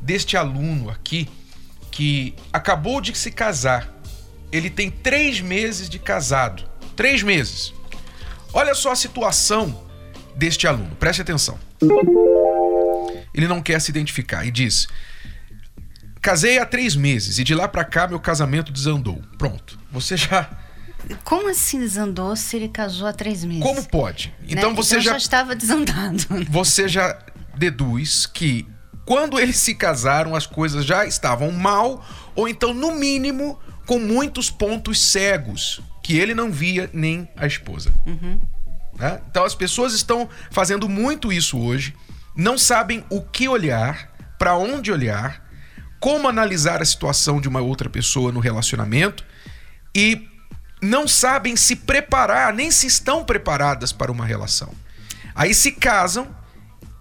deste aluno aqui que acabou de se casar. Ele tem três meses de casado. Três meses. Olha só a situação deste aluno. Preste atenção. Ele não quer se identificar e diz: Casei há três meses e de lá para cá meu casamento desandou. Pronto. Você já. Como assim desandou se ele casou há três meses? Como pode? Então Né? você então já. já estava desandado. Você já deduz que quando eles se casaram as coisas já estavam mal ou então no mínimo com muitos pontos cegos que ele não via nem a esposa. Né? Então as pessoas estão fazendo muito isso hoje, não sabem o que olhar, para onde olhar, como analisar a situação de uma outra pessoa no relacionamento e não sabem se preparar, nem se estão preparadas para uma relação. Aí se casam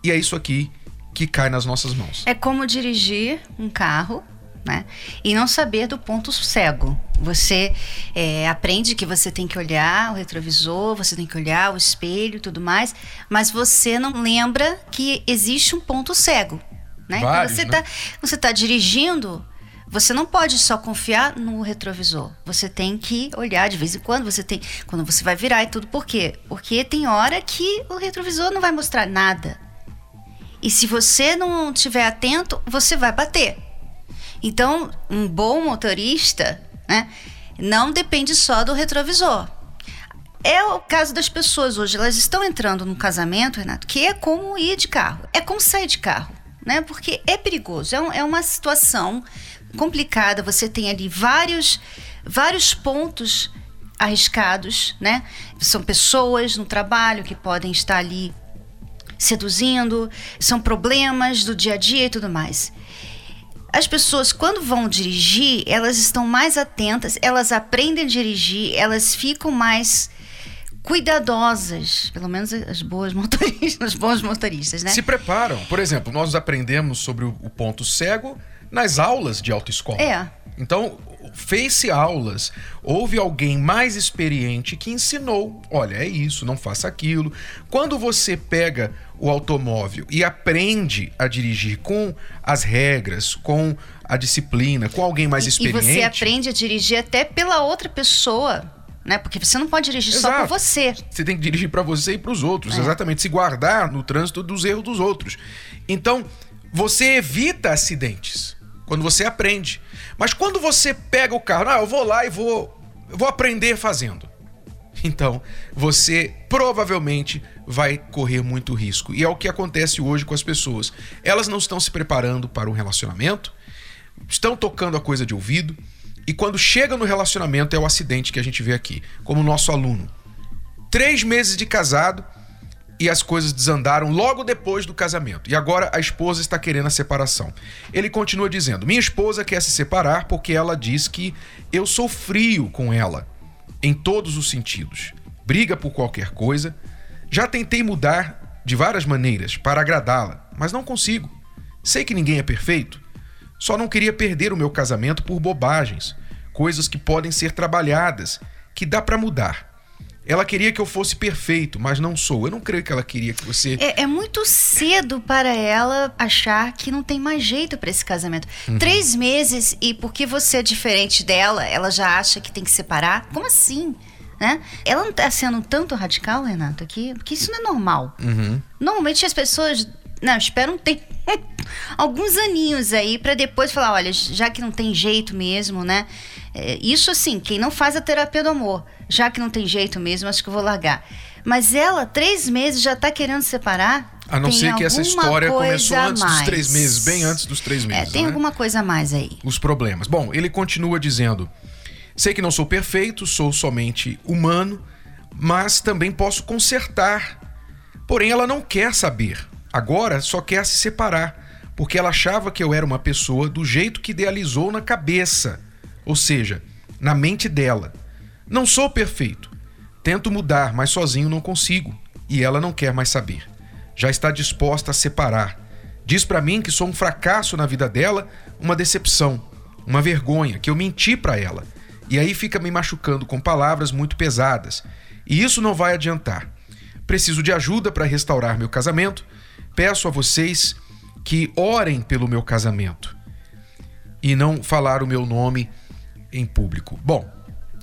e é isso aqui que cai nas nossas mãos. É como dirigir um carro, né? E não saber do ponto cego. Você é, aprende que você tem que olhar o retrovisor, você tem que olhar o espelho e tudo mais, mas você não lembra que existe um ponto cego. Né? Quando Vários, você né? está você tá dirigindo, você não pode só confiar no retrovisor. Você tem que olhar de vez em quando, você tem. Quando você vai virar e tudo. Por quê? Porque tem hora que o retrovisor não vai mostrar nada. E se você não estiver atento, você vai bater. Então, um bom motorista, né, não depende só do retrovisor. É o caso das pessoas hoje, elas estão entrando num casamento, Renato, que é como ir de carro, é como sair de carro, né? Porque é perigoso, é, um- é uma situação complicada, você tem ali vários, vários pontos arriscados, né? São pessoas no trabalho que podem estar ali seduzindo, são problemas do dia a dia e tudo mais. As pessoas, quando vão dirigir, elas estão mais atentas, elas aprendem a dirigir, elas ficam mais cuidadosas, pelo menos as boas motoristas, os bons motoristas, né? Se preparam. Por exemplo, nós aprendemos sobre o ponto cego nas aulas de autoescola. É. Então, fez-se aulas, houve alguém mais experiente que ensinou: olha, é isso, não faça aquilo. Quando você pega o automóvel e aprende a dirigir com as regras, com a disciplina, com alguém mais experiente. E você aprende a dirigir até pela outra pessoa, né? Porque você não pode dirigir só Exato. por você. Você tem que dirigir para você e para os outros, É. exatamente, se guardar no trânsito dos erros dos outros. Então, você evita acidentes quando você aprende. Mas quando você pega o carro, ah, eu vou lá e vou, vou aprender fazendo. Então, você provavelmente vai correr muito risco. E é o que acontece hoje com as pessoas. Elas não estão se preparando para um relacionamento, estão tocando a coisa de ouvido, e quando chega no relacionamento é o acidente que a gente vê aqui, como o nosso aluno. Três meses de casado e as coisas desandaram logo depois do casamento. E agora a esposa está querendo a separação. Ele continua dizendo: Minha esposa quer se separar porque ela diz que eu sou frio com ela, em todos os sentidos. Briga por qualquer coisa. Já tentei mudar de várias maneiras para agradá-la, mas não consigo. Sei que ninguém é perfeito. Só não queria perder o meu casamento por bobagens, coisas que podem ser trabalhadas, que dá para mudar. Ela queria que eu fosse perfeito, mas não sou. Eu não creio que ela queria que você. É, é muito cedo para ela achar que não tem mais jeito para esse casamento. Três meses e porque você é diferente dela, ela já acha que tem que separar? Como assim? Né? Ela não tá sendo tanto radical, Renato, aqui? Porque isso não é normal. Normalmente as pessoas não, esperam um tempo, alguns aninhos aí para depois falar, olha, já que não tem jeito mesmo, né? É, isso assim, quem não faz a terapia do amor, já que não tem jeito mesmo, acho que eu vou largar. Mas ela, três meses, já tá querendo separar. A não Tem ser que essa história começou antes dos três meses, bem antes dos três É, meses. tem né? alguma coisa a mais aí. os problemas. Bom, ele continua dizendo: sei que não sou perfeito, sou somente humano, mas também posso consertar. Porém, ela não quer saber. Agora só quer se separar, porque ela achava que eu era uma pessoa do jeito que idealizou na cabeça, ou seja, na mente dela. Não sou perfeito. Tento mudar, mas sozinho não consigo, e ela não quer mais saber. Já está disposta a separar. Diz para mim que sou um fracasso na vida dela, uma decepção, uma vergonha, que eu menti para ela. E aí fica me machucando com palavras muito pesadas. E isso não vai adiantar. Preciso de ajuda para restaurar meu casamento. Peço a vocês que orem pelo meu casamento e não falar o meu nome em público. Bom,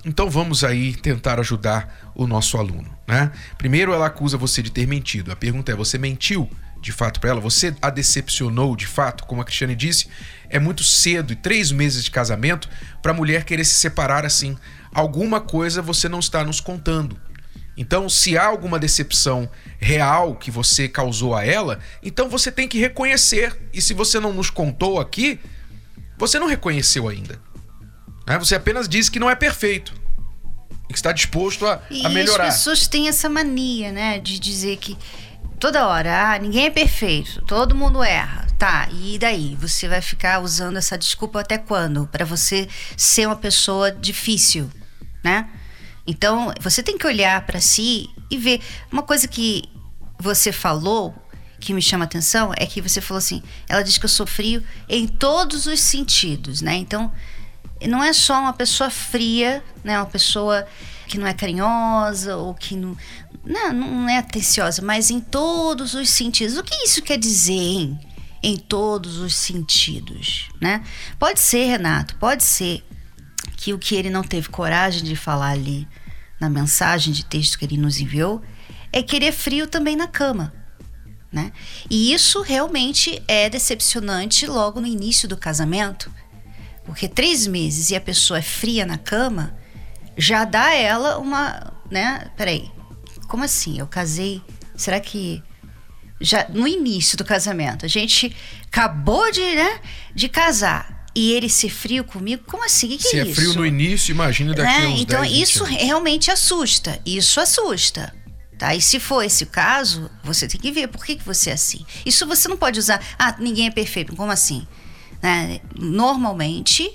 então vamos aí tentar ajudar o nosso aluno, né? Primeiro ela acusa você de ter mentido. A pergunta é: você mentiu de fato para ela? Você a decepcionou de fato? Como a Cristiane disse, é muito cedo e três meses de casamento para a mulher querer se separar assim. Alguma coisa você não está nos contando. Então, se há alguma decepção real que você causou a ela, então você tem que reconhecer. E se você não nos contou aqui, você não reconheceu ainda. Né? Você apenas disse que não é perfeito. E que está disposto a, e a melhorar. as pessoas têm essa mania, né? De dizer que toda hora, ah, ninguém é perfeito, todo mundo erra. Tá, e daí? Você vai ficar usando essa desculpa até quando? Para você ser uma pessoa difícil, né? Então, você tem que olhar para si e ver. Uma coisa que você falou que me chama atenção é que você falou assim: ela diz que eu sou frio em todos os sentidos, né? Então, não é só uma pessoa fria, né? Uma pessoa que não é carinhosa ou que não, não, não é atenciosa, mas em todos os sentidos. O que isso quer dizer, hein? Em todos os sentidos, né? Pode ser, Renato, pode ser que o que ele não teve coragem de falar ali na mensagem de texto que ele nos enviou é querer frio também na cama. Né? E isso realmente é decepcionante logo no início do casamento, porque três meses e a pessoa é fria na cama já dá a ela uma, né? Peraí, como assim? Eu casei? Será que já no início do casamento a gente acabou de, né, de casar? e ele ser frio comigo, como assim? Que que Se é, é frio no início, imagina daqui né? a uns Então 10, 20 isso realmente assusta. Isso assusta. Tá? E se for esse o caso, você tem que ver por que, que você é assim. Isso você não pode usar. Ah, ninguém é perfeito. Como assim? Né? Normalmente,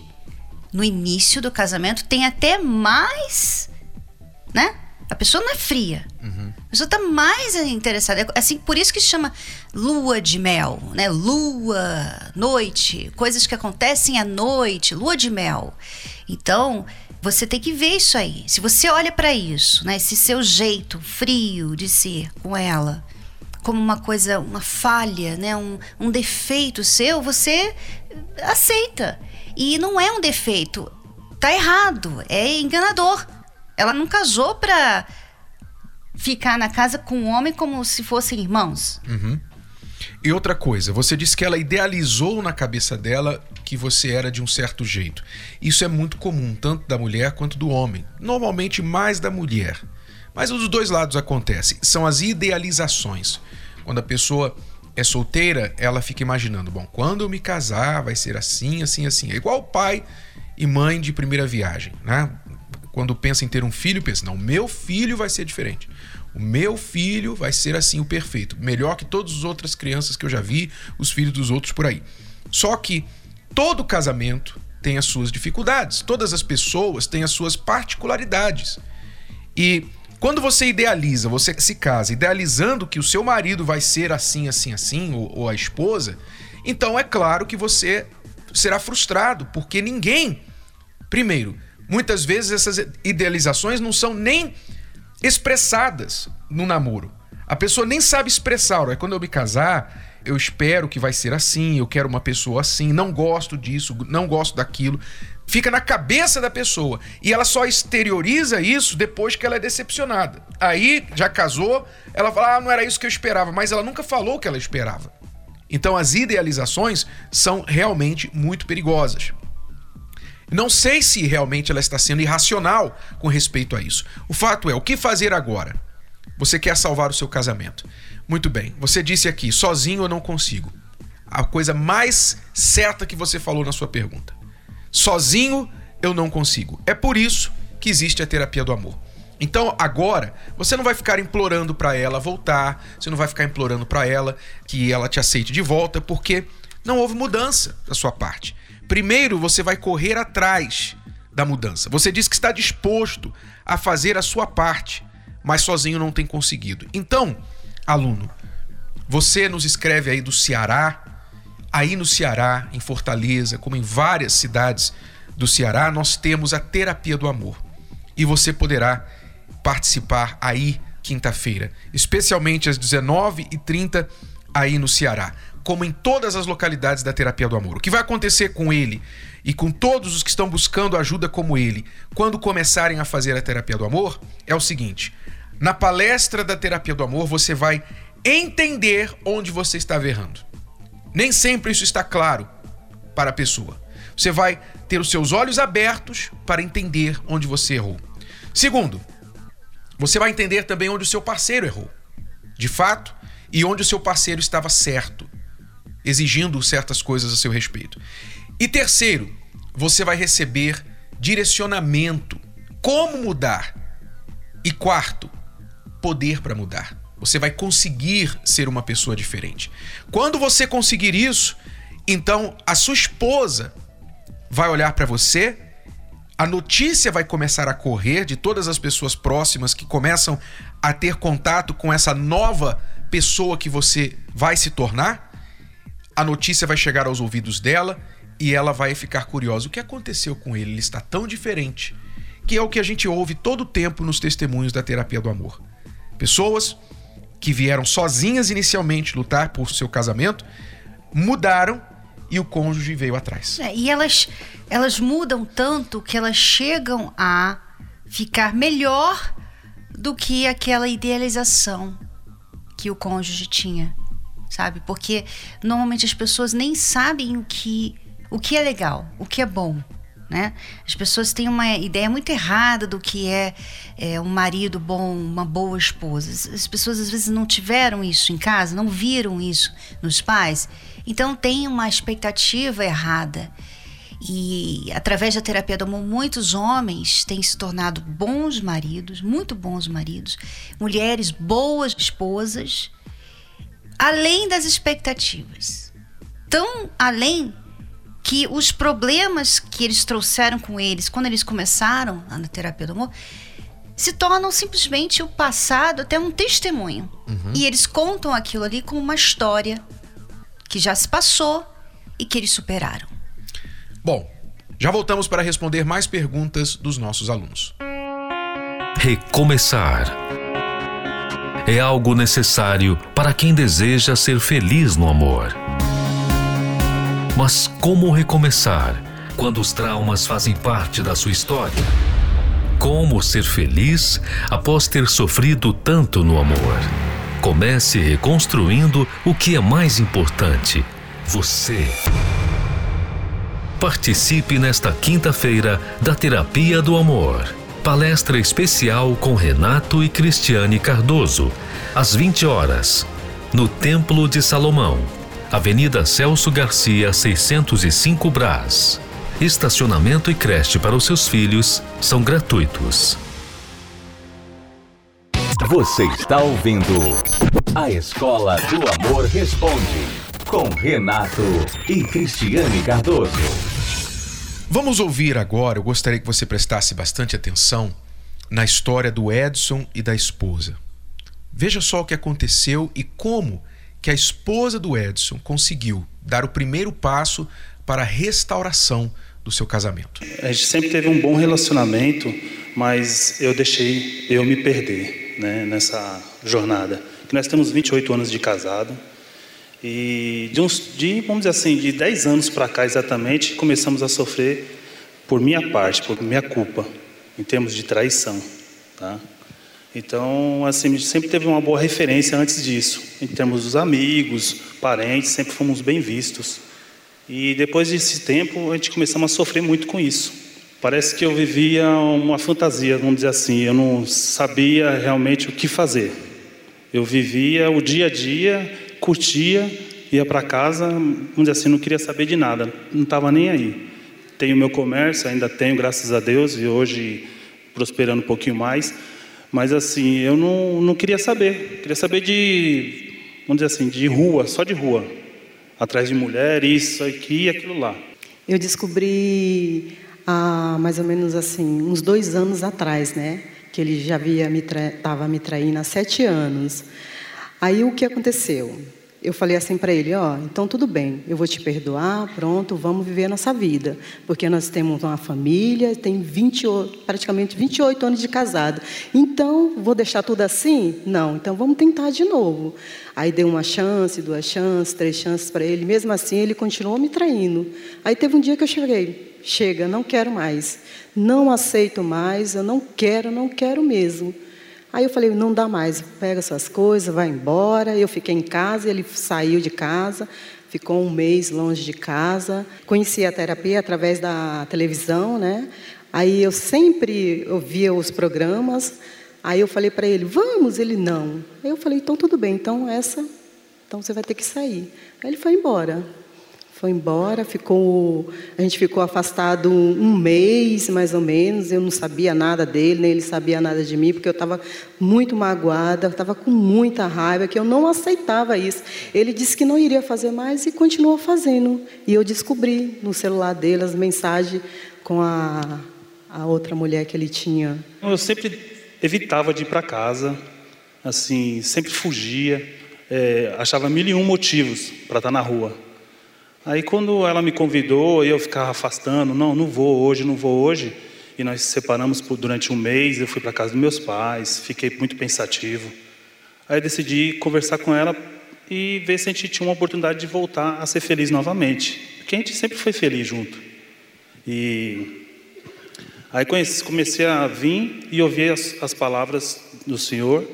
no início do casamento, tem até mais. Né? A pessoa não é fria. A pessoa está mais interessada. É Assim, por isso que se chama lua de mel, né? Lua, noite, coisas que acontecem à noite, lua de mel. Então, você tem que ver isso aí. Se você olha para isso, né? Esse seu jeito frio de ser com ela, como uma coisa, uma falha, né? Um, um defeito seu, você aceita. E não é um defeito. Tá errado. É enganador. Ela não casou pra ficar na casa com o homem como se fossem irmãos. E outra coisa, você disse que ela idealizou na cabeça dela que você era de um certo jeito. Isso é muito comum, tanto da mulher quanto do homem. Normalmente mais da mulher. Mas os dois lados acontece. São as idealizações. Quando a pessoa é solteira, ela fica imaginando: bom, quando eu me casar, vai ser assim, assim, assim. É igual pai e mãe de primeira viagem, né? Quando pensa em ter um filho, pensa: não, meu filho vai ser diferente. O meu filho vai ser assim, o perfeito. Melhor que todas as outras crianças que eu já vi, os filhos dos outros por aí. Só que todo casamento tem as suas dificuldades. Todas as pessoas têm as suas particularidades. E quando você idealiza, você se casa idealizando que o seu marido vai ser assim, assim, assim, ou, ou a esposa, então é claro que você será frustrado, porque ninguém. Primeiro, muitas vezes essas idealizações não são nem expressadas no namoro. A pessoa nem sabe expressar. Quando eu me casar, eu espero que vai ser assim, eu quero uma pessoa assim, não gosto disso, não gosto daquilo. Fica na cabeça da pessoa. E ela só exterioriza isso depois que ela é decepcionada. Aí, já casou, ela fala: ah, não era isso que eu esperava, mas ela nunca falou o que ela esperava. Então, as idealizações são realmente muito perigosas. Não sei se realmente ela está sendo irracional com respeito a isso. O fato é, o que fazer agora? Você quer salvar o seu casamento. Muito bem, você disse aqui, sozinho eu não consigo. A coisa mais certa que você falou na sua pergunta. Sozinho eu não consigo. É por isso que existe a terapia do amor. Então, agora, você não vai ficar implorando para ela voltar, você não vai ficar implorando para ela que ela te aceite de volta, porque não houve mudança da sua parte. Primeiro você vai correr atrás da mudança. Você diz que está disposto a fazer a sua parte, mas sozinho não tem conseguido. Então, aluno, você nos escreve aí do Ceará, aí no Ceará, em Fortaleza, como em várias cidades do Ceará, nós temos a terapia do amor. E você poderá participar aí quinta-feira, especialmente às 19h30 aí no Ceará, como em todas as localidades da terapia do amor. O que vai acontecer com ele e com todos os que estão buscando ajuda como ele, quando começarem a fazer a terapia do amor, é o seguinte: na palestra da terapia do amor, você vai entender onde você está errando. Nem sempre isso está claro para a pessoa. Você vai ter os seus olhos abertos para entender onde você errou. Segundo, você vai entender também onde o seu parceiro errou, de fato, e onde o seu parceiro estava certo, exigindo certas coisas a seu respeito. E terceiro, você vai receber direcionamento, como mudar. E quarto, poder para mudar. Você vai conseguir ser uma pessoa diferente. Quando você conseguir isso, então a sua esposa vai olhar para você, a notícia vai começar a correr de todas as pessoas próximas que começam a ter contato com essa nova pessoa que você vai se tornar. A notícia vai chegar aos ouvidos dela e ela vai ficar curiosa. O que aconteceu com ele? Ele está tão diferente. Que é o que a gente ouve todo o tempo nos testemunhos da terapia do amor. Pessoas que vieram sozinhas inicialmente lutar por seu casamento mudaram e o cônjuge veio atrás. É, e elas, elas mudam tanto que elas chegam a ficar melhor do que aquela idealização que o cônjuge tinha, sabe? Porque normalmente as pessoas nem sabem o que o que é legal, o que é bom. Né? As pessoas têm uma ideia muito errada do que é, é, um marido bom, uma boa esposa. As pessoas às vezes não tiveram isso em casa, não viram isso nos pais, então tem uma expectativa errada. E através da terapia do amor, muitos homens têm se tornado bons maridos, muito bons maridos, mulheres boas esposas, além das expectativas. Tão além que os problemas que eles trouxeram com eles quando eles começaram na terapia do amor se tornam simplesmente o passado até um testemunho. Uhum. E eles contam aquilo ali como uma história que já se passou e que eles superaram. Bom, já voltamos para responder mais perguntas dos nossos alunos. Recomeçar é algo necessário para quem deseja ser feliz no amor. Mas como recomeçar quando os traumas fazem parte da sua história? Como ser feliz após ter sofrido tanto no amor? Comece reconstruindo o que é mais importante: você. Participe nesta quinta-feira da Terapia do Amor. Palestra especial com Renato e Cristiane Cardoso, às 20 horas, no Templo de Salomão Avenida Celso Garcia, 605 Brás. Estacionamento e creche para os seus filhos são gratuitos. Você está ouvindo A Escola do Amor Responde, com Renato e Cristiane Cardoso. Vamos ouvir agora, eu gostaria que você prestasse bastante atenção na história do Edson e da esposa. Veja só o que aconteceu e como que a esposa do Edson conseguiu dar o primeiro passo para a restauração do seu casamento. A gente sempre teve um bom relacionamento, mas eu deixei eu me perder né, nessa jornada. Nós temos 28 anos de casado e de, uns, de vamos dizer assim, de 10 anos para cá exatamente, começamos a sofrer por minha parte, por minha culpa, em termos de traição. Tá? Então, assim, sempre teve uma boa referência antes disso, em termos dos amigos, parentes, sempre fomos bem vistos. E depois desse tempo, a gente começamos a sofrer muito com isso. Parece que eu vivia uma fantasia, vamos dizer assim, eu não sabia realmente o que fazer. Eu vivia o dia a dia, curtia, ia para casa, vamos dizer assim, não queria saber de nada, não estava nem aí. Tenho meu comércio, ainda tenho, graças a Deus, e hoje prosperando um pouquinho mais mas assim, eu não, não queria saber. Queria saber de, vamos dizer assim, de rua, só de rua. atrás de mulher, isso aqui e aquilo lá. Eu descobri há mais ou menos assim, uns dois anos atrás, né? Que ele já havia me estava me traindo há sete anos. Aí o que aconteceu? eu falei assim para ele, ó, então tudo bem, eu vou te perdoar, pronto, vamos viver a nossa vida, porque nós temos uma família, tem 20, praticamente 28 anos de casado. Então, vou deixar tudo assim? Não, então vamos tentar de novo. Aí dei uma chance, duas chances, três chances para ele, mesmo assim ele continuou me traindo. Aí teve um dia que eu cheguei, chega, não quero mais, não aceito mais, eu não quero, não quero mesmo. Aí eu falei, não dá mais, pega suas coisas, vai embora. Eu fiquei em casa, ele saiu de casa, ficou um mês longe de casa. Conheci a terapia através da televisão, né? Aí eu sempre ouvia os programas. Aí eu falei para ele, vamos, ele não. Aí eu falei, então tudo bem, então essa, então você vai ter que sair. Aí ele foi embora. Foi embora, ficou, a gente ficou afastado um mês mais ou menos. Eu não sabia nada dele, nem ele sabia nada de mim, porque eu estava muito magoada, estava com muita raiva, que eu não aceitava isso. Ele disse que não iria fazer mais e continuou fazendo. E eu descobri no celular dele as mensagens com a, a outra mulher que ele tinha. Eu sempre evitava de ir para casa, assim, sempre fugia, é, achava mil e um motivos para estar na rua. Aí quando ela me convidou, eu ficava afastando, não, não vou hoje, não vou hoje. E nós separamos por, durante um mês, eu fui para casa dos meus pais, fiquei muito pensativo. Aí decidi conversar com ela e ver se a gente tinha uma oportunidade de voltar a ser feliz novamente. Porque a gente sempre foi feliz junto. E aí comecei a vir e ouvir as, as palavras do Senhor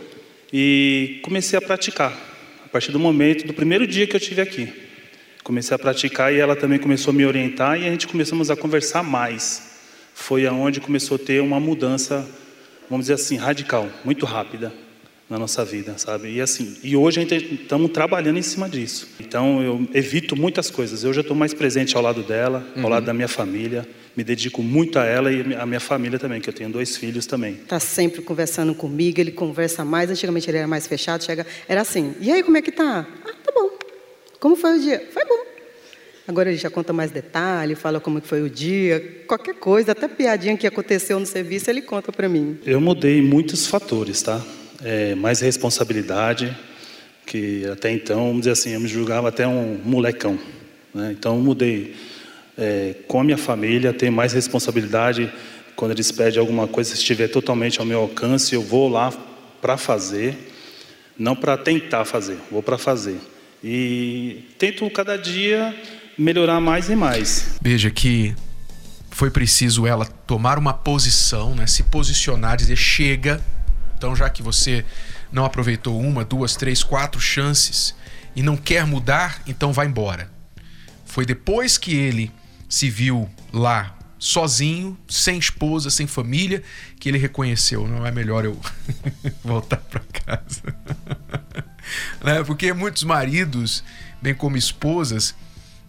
e comecei a praticar. A partir do momento, do primeiro dia que eu estive aqui comecei a praticar e ela também começou a me orientar e a gente começamos a conversar mais. Foi aonde começou a ter uma mudança, vamos dizer assim, radical, muito rápida na nossa vida, sabe? E assim, e hoje a gente estamos trabalhando em cima disso. Então eu evito muitas coisas. Eu já estou mais presente ao lado dela, ao uhum. lado da minha família. Me dedico muito a ela e a minha família também, que eu tenho dois filhos também. Está sempre conversando comigo. Ele conversa mais. Antigamente ele era mais fechado. Chega, era assim. E aí como é que tá? Ah, tá bom. Como foi o dia? Foi bom. Agora ele já conta mais detalhes, fala como foi o dia, qualquer coisa, até piadinha que aconteceu no serviço, ele conta para mim. Eu mudei muitos fatores, tá? É, mais responsabilidade, que até então, vamos dizer assim, eu me julgava até um molecão. Né? Então eu mudei é, com a minha família, ter mais responsabilidade. Quando eles pedem alguma coisa, se estiver totalmente ao meu alcance, eu vou lá para fazer, não para tentar fazer, vou para fazer. E tento cada dia melhorar mais e mais. Veja que foi preciso ela tomar uma posição, né, se posicionar, dizer chega. Então, já que você não aproveitou uma, duas, três, quatro chances e não quer mudar, então vai embora. Foi depois que ele se viu lá sozinho, sem esposa, sem família, que ele reconheceu, não é melhor eu voltar para casa. né? Porque muitos maridos, bem como esposas,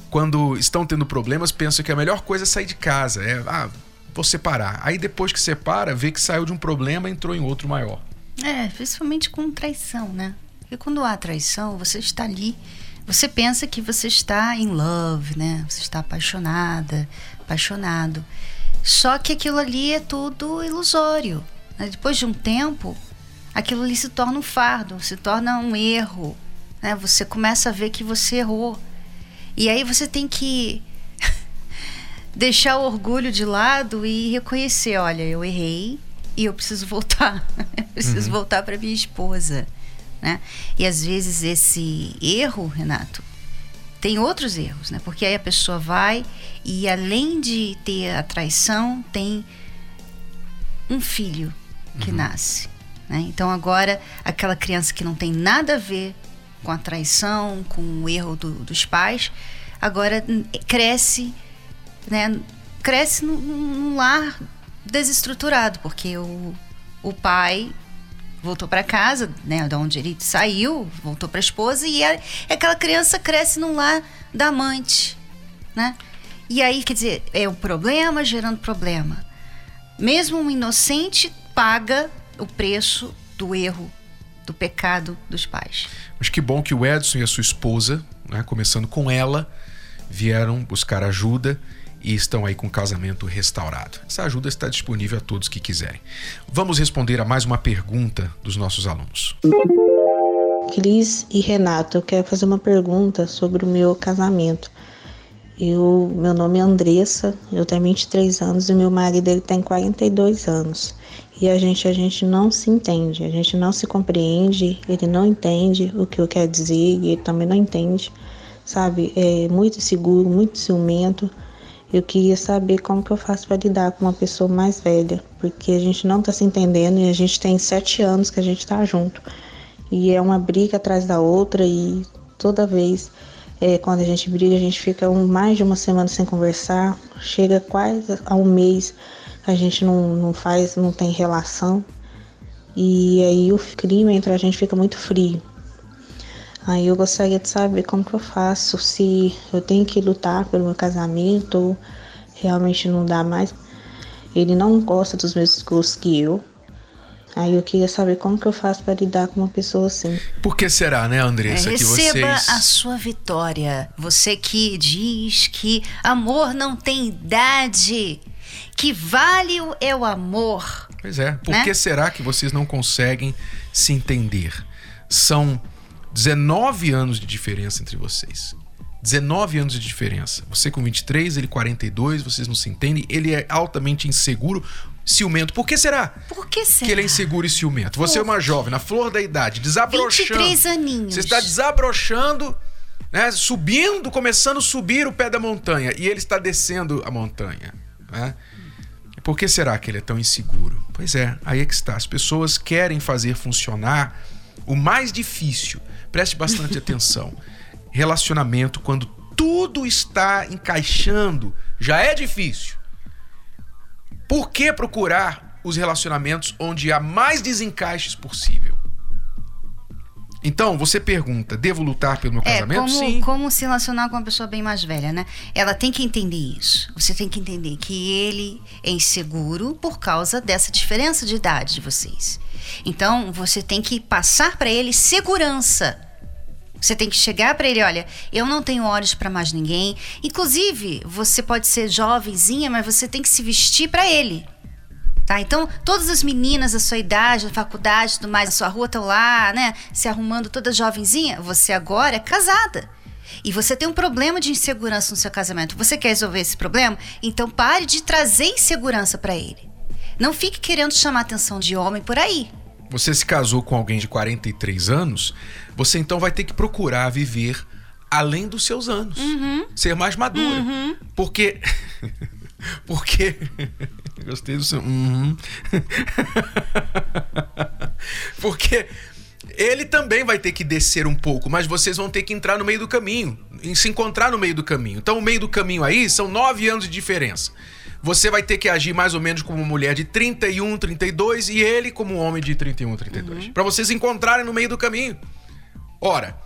quando estão tendo problemas, pensam que a melhor coisa é sair de casa. É, ah, vou separar. Aí depois que separa, vê que saiu de um problema entrou em outro maior. É, principalmente com traição, né? Porque quando há traição, você está ali, você pensa que você está em love, né? Você está apaixonada, apaixonado. Só que aquilo ali é tudo ilusório. Né? Depois de um tempo, aquilo ali se torna um fardo, se torna um erro. Né? Você começa a ver que você errou. E aí você tem que deixar o orgulho de lado e reconhecer, olha, eu errei e eu preciso voltar. eu preciso uhum. voltar para minha esposa, né? E às vezes esse erro, Renato, tem outros erros, né? Porque aí a pessoa vai e além de ter a traição, tem um filho que uhum. nasce. Né? Então agora aquela criança que não tem nada a ver com a traição, com o erro do, dos pais, agora cresce, né? Cresce num, num lar desestruturado, porque o, o pai voltou para casa, né, da onde ele saiu, voltou para a esposa e a, aquela criança cresce num lar da amante, né? E aí, quer dizer, é um problema gerando problema. Mesmo um inocente paga o preço do erro do pecado dos pais. Mas que bom que o Edson e a sua esposa, né, começando com ela, vieram buscar ajuda e estão aí com o casamento restaurado. Essa ajuda está disponível a todos que quiserem. Vamos responder a mais uma pergunta dos nossos alunos. Cris e Renato, eu quero fazer uma pergunta sobre o meu casamento. Eu, meu nome é Andressa, eu tenho 23 anos e meu marido ele tem 42 anos. E a gente a gente não se entende, a gente não se compreende, ele não entende o que eu quero dizer e ele também não entende, sabe? É muito seguro, muito ciumento. Eu queria saber como que eu faço para lidar com uma pessoa mais velha, porque a gente não está se entendendo e a gente tem sete anos que a gente está junto. E é uma briga atrás da outra e toda vez é, quando a gente briga, a gente fica um, mais de uma semana sem conversar, chega quase a um mês a gente não, não faz, não tem relação. E aí o clima entre a gente fica muito frio. Aí eu gostaria de saber como que eu faço, se eu tenho que lutar pelo meu casamento ou realmente não dá mais. Ele não gosta dos mesmos gostos que eu. Aí eu queria saber como que eu faço para lidar com uma pessoa assim. Por que será, né, Andressa, É, que receba vocês... a sua vitória. Você que diz que amor não tem idade, que vale o- é o amor. Pois é, por né? que será que vocês não conseguem se entender? São 19 anos de diferença entre vocês. 19 anos de diferença. Você com 23, ele 42, vocês não se entendem. Ele é altamente inseguro, ciumento. Por que será Por que será? que ele é inseguro e ciumento? Você é uma jovem, na flor da idade, desabrochando. 23 aninhos. Você está desabrochando, né, subindo, começando a subir o pé da montanha. E ele está descendo a montanha. Né? Por que será que ele é tão inseguro? Pois é, aí é que está. As pessoas querem fazer funcionar o mais difícil. Preste bastante atenção. Relacionamento, quando tudo está encaixando, já é difícil. Por que procurar os relacionamentos onde há mais desencaixes possível? Então, você pergunta: devo lutar pelo meu É, casamento? como, Sim. como se relacionar com uma pessoa bem mais velha, né? Ela tem que entender isso. Você tem que entender que ele é inseguro por causa dessa diferença de idade de vocês. Então, você tem que passar para ele segurança. Você tem que chegar para ele, olha, eu não tenho olhos para mais ninguém. Inclusive, você pode ser jovenzinha, mas você tem que se vestir para ele. Tá? Então, todas as meninas da sua idade, da faculdade, tudo mais, na sua rua estão lá, né? Se arrumando toda jovenzinha. Você agora é casada. E você tem um problema de insegurança no seu casamento. Você quer resolver esse problema? Então pare de trazer insegurança para ele. Não fique querendo chamar a atenção de homem por aí. Você se casou com alguém de 43 anos, você então vai ter que procurar viver além dos seus anos. Ser mais madura. Porque. Porque. Gostei do seu. uhum. Porque ele também vai ter que descer um pouco, mas vocês vão ter que entrar no meio do caminho, e se encontrar no meio do caminho. Então, o meio do caminho aí são nove anos de diferença. Você vai ter que agir mais ou menos como mulher de 31, 32 e ele como homem de 31, 32. Pra vocês encontrarem no meio do caminho. Ora,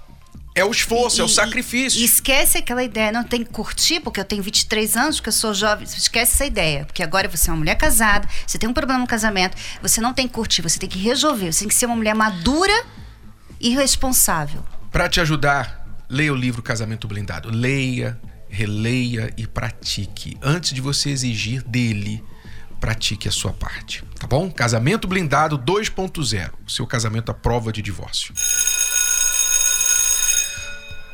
é o esforço, é o E- sacrifício. E esquece aquela ideia, não tem que curtir, porque eu tenho 23 anos, porque eu sou jovem. Esquece essa ideia, porque agora você é uma mulher casada, você tem um problema no casamento, você não tem que curtir, você tem que resolver, você tem que ser uma mulher madura e responsável. Pra te ajudar, leia o livro Casamento Blindado. Leia, releia e pratique. Antes de você exigir dele, pratique a sua parte. Tá bom? Casamento Blindado 2.0. O seu casamento à prova de divórcio.